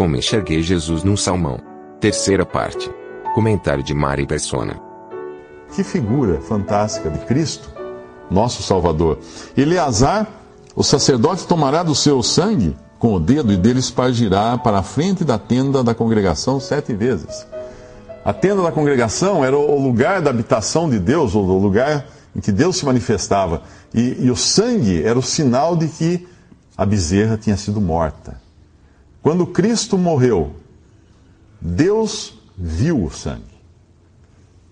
Como enxerguei Jesus num salmão. Terceira parte. Comentário de Mari Persona. Que figura fantástica de Cristo, nosso Salvador. Eleazar, o sacerdote tomará do seu sangue com o dedo e dele espargirá para a frente da tenda da congregação sete vezes. A tenda da congregação era o lugar da habitação de Deus, o lugar em que Deus se manifestava. E, e o sangue era o sinal de que a bezerra tinha sido morta. Quando Cristo morreu, Deus viu o sangue.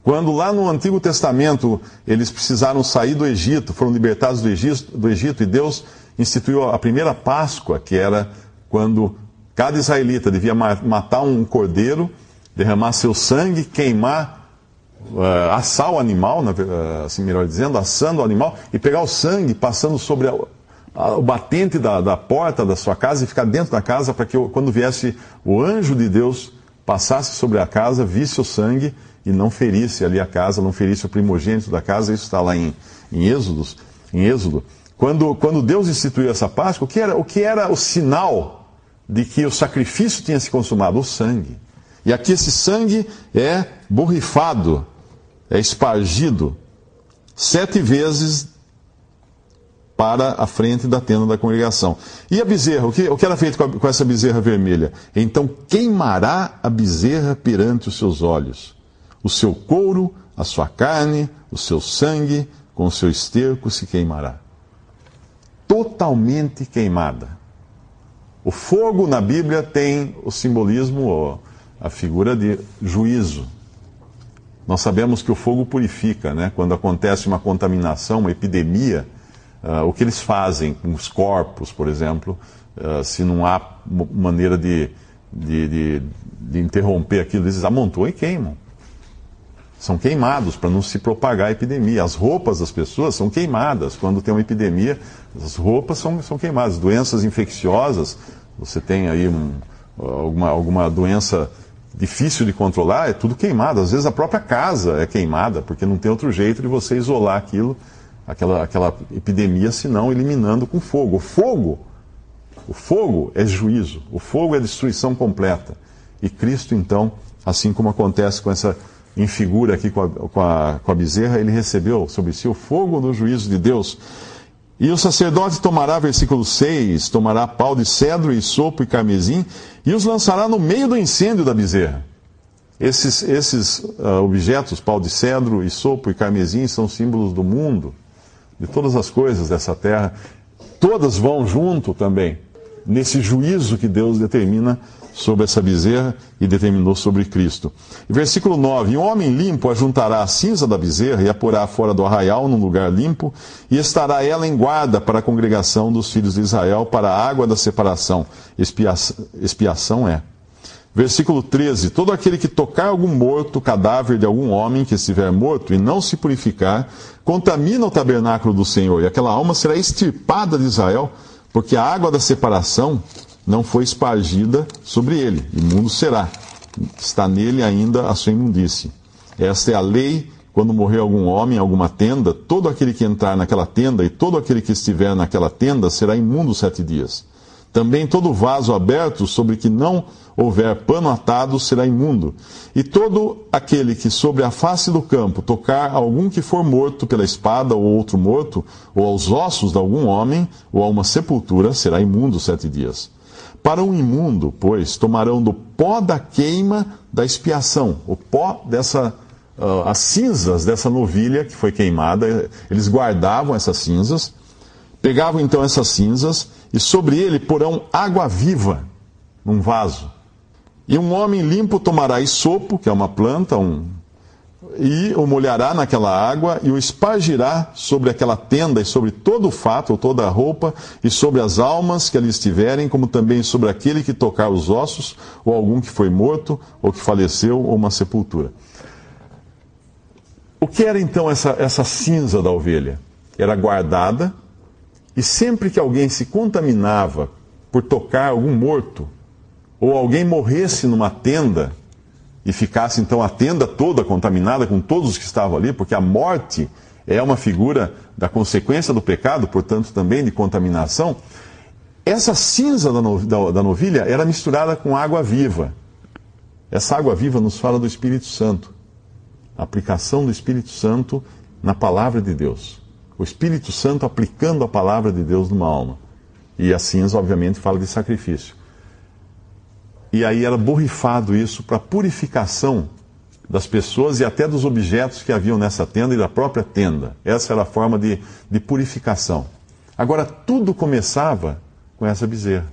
Quando lá no Antigo Testamento eles precisaram sair do Egito, foram libertados do Egito, do Egito, e Deus instituiu a primeira Páscoa, que era quando cada israelita devia matar um cordeiro, derramar seu sangue, queimar, uh, assar o animal, assim melhor dizendo, assando o animal, e pegar o sangue passando sobre o batente da, da, porta da sua casa e ficar dentro da casa para que quando viesse o anjo de Deus passasse sobre a casa, visse o sangue e não ferisse ali a casa, não ferisse o primogênito da casa. Isso está lá em, em, Êxodos, em Êxodo. Quando, quando Deus instituiu essa Páscoa, o que, era, o que era o sinal de que o sacrifício tinha se consumado? O sangue. E aqui esse sangue é borrifado, é espargido sete vezes para a frente da tenda da congregação. E a bezerra? O que, o que era feito com, a, com essa bezerra vermelha? Então queimará a bezerra perante os seus olhos. O seu couro, a sua carne, o seu sangue, com o seu esterco se queimará. Totalmente queimada. O fogo na Bíblia tem o simbolismo, a figura de juízo. Nós sabemos que o fogo purifica, né? Quando acontece uma contaminação, uma epidemia, Uh, o que eles fazem com os corpos, por exemplo, uh, se não há maneira de, de, de, de, interromper aquilo, eles amontoam e queimam. São queimados para não se propagar a epidemia. As roupas das pessoas são queimadas. Quando tem uma epidemia, as roupas são, são queimadas. Doenças infecciosas, você tem aí um, alguma, alguma doença difícil de controlar, é tudo queimado. Às vezes a própria casa é queimada, porque não tem outro jeito de você isolar aquilo aquela, aquela epidemia, senão eliminando com fogo. O fogo, o fogo é juízo, o fogo é destruição completa. E Cristo, então, assim como acontece com essa em figura aqui com a, com, a, com a bezerra, ele recebeu sobre si o fogo do juízo de Deus. E o sacerdote tomará, versículo 6, tomará pau de cedro e sopo e carmesim e os lançará no meio do incêndio da bezerra. Esses, esses uh, objetos, pau de cedro e sopo e carmesim, são símbolos do mundo de todas as coisas dessa terra, todas vão junto também, nesse juízo que Deus determina sobre essa bezerra e determinou sobre Cristo. Versículo 9: Um homem limpo ajuntará a cinza da bezerra e a porá fora do arraial num lugar limpo, e estará ela em guarda para a congregação dos filhos de Israel, para a água da separação. Expiação é Versículo 13: Todo aquele que tocar algum morto, cadáver de algum homem que estiver morto e não se purificar, contamina o tabernáculo do Senhor, e aquela alma será extirpada de Israel, porque a água da separação não foi espargida sobre ele, imundo será. Está nele ainda a sua imundície. Esta é a lei quando morrer algum homem em alguma tenda, todo aquele que entrar naquela tenda e todo aquele que estiver naquela tenda será imundo sete dias. Também todo vaso aberto sobre que não houver pano atado será imundo. E todo aquele que sobre a face do campo tocar algum que for morto pela espada ou outro morto, ou aos ossos de algum homem, ou a uma sepultura, será imundo sete dias. Para um imundo, pois, tomarão do pó da queima da expiação, o pó dessa, uh, as cinzas dessa novilha que foi queimada, eles guardavam essas cinzas, pegavam então essas cinzas e sobre ele porão água viva num vaso. E um homem limpo tomará isopo, que é uma planta, um, e o molhará naquela água e o espargirá sobre aquela tenda e sobre todo o fato ou toda a roupa e sobre as almas que ali estiverem, como também sobre aquele que tocar os ossos ou algum que foi morto ou que faleceu ou uma sepultura. O que era então essa, essa cinza da ovelha? Era guardada e sempre que alguém se contaminava por tocar algum morto ou alguém morresse numa tenda, e ficasse então a tenda toda contaminada com todos os que estavam ali, porque a morte é uma figura da consequência do pecado, portanto também de contaminação. Essa cinza da, novilha era misturada com água viva. Essa água viva nos fala do Espírito Santo. A aplicação do Espírito Santo na palavra de Deus. O Espírito Santo aplicando a palavra de Deus numa alma. E a cinza, obviamente, fala de sacrifício. E aí era borrifado isso para purificação das pessoas e até dos objetos que haviam nessa tenda e da própria tenda. Essa era a forma de, de purificação. Agora, tudo começava com essa bezerra.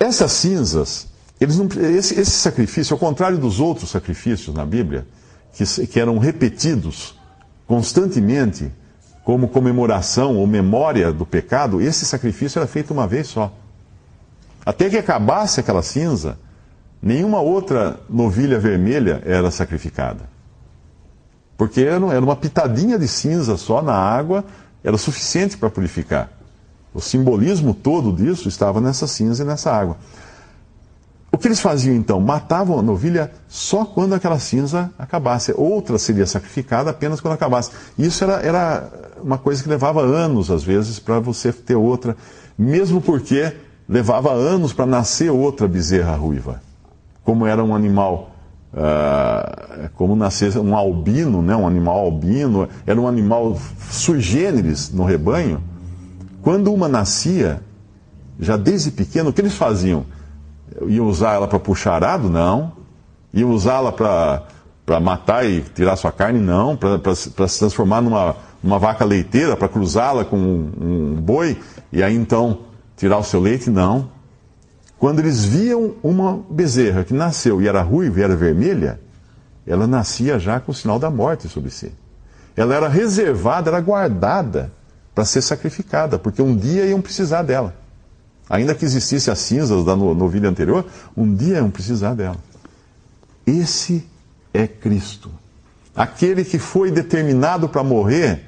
Essas cinzas, não, esse, esse, sacrifício, ao contrário dos outros sacrifícios na Bíblia, que, que eram repetidos constantemente como comemoração ou memória do pecado, esse sacrifício era feito uma vez só. Até que acabasse aquela cinza, nenhuma outra novilha vermelha era sacrificada. Porque era uma pitadinha de cinza só na água, era suficiente para purificar. O simbolismo todo disso estava nessa cinza e nessa água. O que eles faziam então? Matavam a novilha só quando aquela cinza acabasse. Outra seria sacrificada apenas quando acabasse. Isso era, era uma coisa que levava anos, às vezes, para você ter outra, mesmo porque levava anos para nascer outra bezerra ruiva. Como era um animal, uh, como nascer um albino, né, um animal albino, era um animal sui generis no rebanho. Quando uma nascia, já desde pequeno, o que eles faziam? Iam usar ela para puxar arado? Não. Iam usá-la para matar e tirar sua carne? Não. Para se transformar numa, numa vaca leiteira, para cruzá-la com um, um boi? E aí então tirar o seu leite? Não. Quando eles viam uma bezerra que nasceu e era ruiva e era vermelha, ela nascia já com o sinal da morte sobre si. Ela era reservada, era guardada para ser sacrificada, porque um dia iam precisar dela. Ainda que existisse as cinzas da novilha anterior, um dia iam precisar dela. Esse é Cristo. Aquele que foi determinado para morrer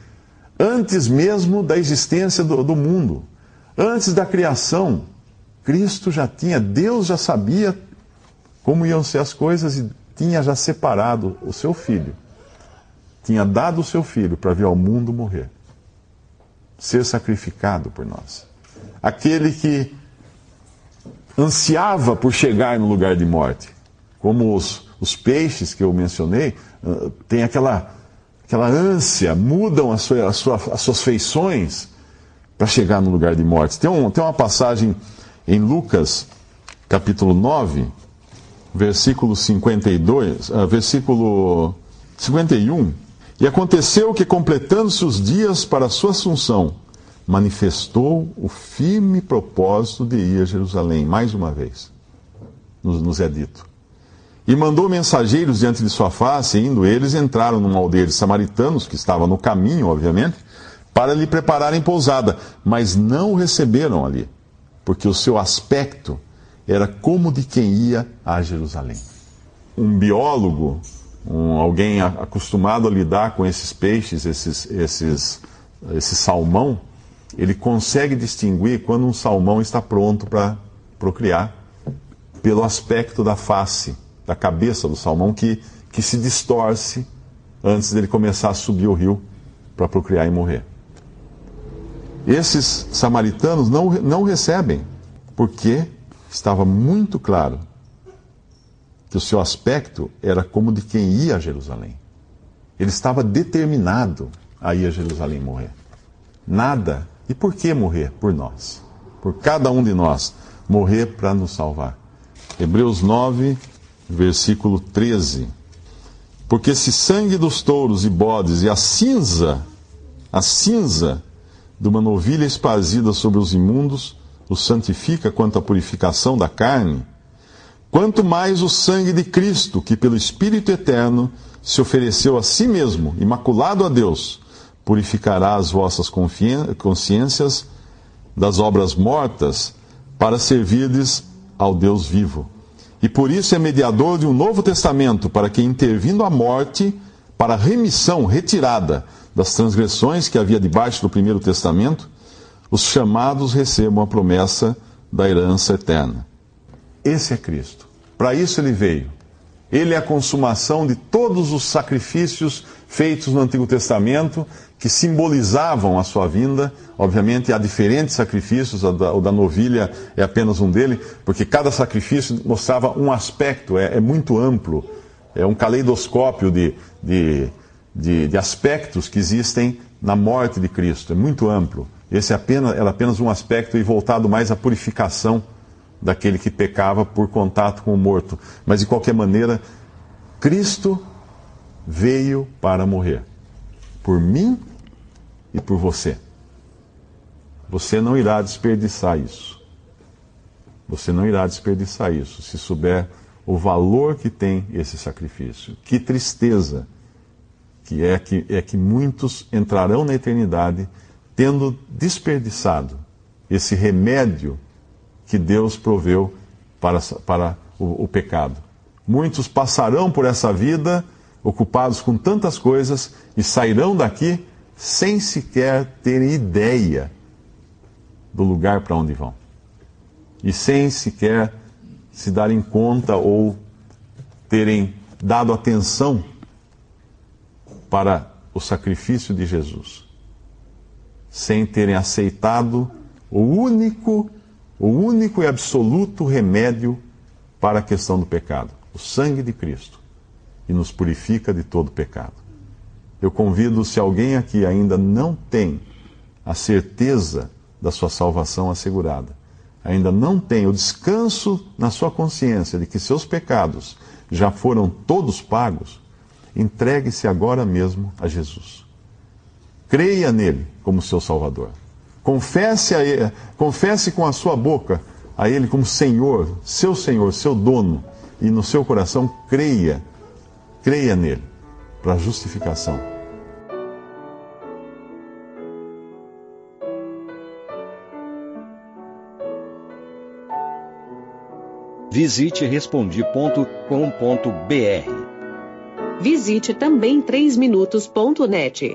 antes mesmo da existência do, do mundo. Antes da criação, Cristo já tinha, Deus já sabia como iam ser as coisas e tinha já separado o seu filho. Tinha dado o seu filho para vir ao mundo morrer, ser sacrificado por nós. Aquele que ansiava por chegar no lugar de morte, como os, os peixes que eu mencionei, uh, tem aquela, aquela ânsia, mudam a sua, a sua, as suas feições para chegar no lugar de morte. Tem, um, tem uma passagem em Lucas, capítulo 9, versículo 52, uh, versículo 51. E aconteceu que, completando-se os dias para a sua assunção, manifestou o firme propósito de ir a Jerusalém, mais uma vez, nos, nos é dito. E mandou mensageiros diante de sua face, e indo eles, entraram numa aldeia de samaritanos, que estava no caminho, obviamente, para lhe prepararem pousada, mas não o receberam ali, porque o seu aspecto era como de quem ia a Jerusalém. Um biólogo, um, alguém acostumado a lidar com esses peixes, esses, esses, esse salmão, ele consegue distinguir quando um salmão está pronto para procriar pelo aspecto da face, da cabeça do salmão que, que se distorce antes dele começar a subir o rio para procriar e morrer. Esses samaritanos não, não recebem, porque estava muito claro que o seu aspecto era como de quem ia a Jerusalém. Ele estava determinado a ir a Jerusalém morrer. Nada. E por que morrer? Por nós. Por cada um de nós. Morrer para nos salvar. Hebreus 9, versículo 13. Porque se sangue dos touros e bodes e a cinza, a cinza de uma novilha espazida sobre os imundos, o santifica quanto à purificação da carne, quanto mais o sangue de Cristo, que pelo Espírito eterno se ofereceu a si mesmo, imaculado a Deus, purificará as vossas consciências das obras mortas para servirdes ao Deus vivo. E por isso é mediador de um novo testamento, para que, intervindo a morte, para remissão, retirada das transgressões que havia debaixo do primeiro testamento, os chamados recebam a promessa da herança eterna. Esse é Cristo. Para isso ele veio. Ele é a consumação de todos os sacrifícios feitos no Antigo Testamento que simbolizavam a sua vinda. Obviamente, há diferentes sacrifícios, o da, o da novilha é apenas um dele, porque cada sacrifício mostrava um aspecto, é, é muito amplo, é um caleidoscópio de, de, de, de, aspectos que existem na morte de Cristo, é muito amplo. Esse é apenas, era apenas um aspecto e voltado mais à purificação daquele que pecava por contato com o morto. Mas, de qualquer maneira, Cristo veio para morrer. Por mim e por você. Você não irá desperdiçar isso. Você não irá desperdiçar isso se souber o valor que tem esse sacrifício. Que tristeza que é que, é que muitos entrarão na eternidade tendo desperdiçado esse remédio que Deus proveu para, para o, o pecado. Muitos passarão por essa vida ocupados com tantas coisas e sairão daqui sem sequer terem ideia do lugar para onde vão. E sem sequer se darem conta ou terem dado atenção para o sacrifício de Jesus. Sem terem aceitado o único, o único e absoluto remédio para a questão do pecado, o sangue de Cristo e nos purifica de todo pecado. Eu convido, se alguém aqui ainda não tem a certeza da sua salvação assegurada, ainda não tem o descanso na sua consciência de que seus pecados já foram todos pagos, entregue-se agora mesmo a Jesus. Creia nele como seu Salvador. Confesse, a ele, confesse com a sua boca a Ele como Senhor, seu Senhor, seu dono, e no seu coração creia Creia nele para justificação. Visite respondi.com.br. Visite também 3minutos.net.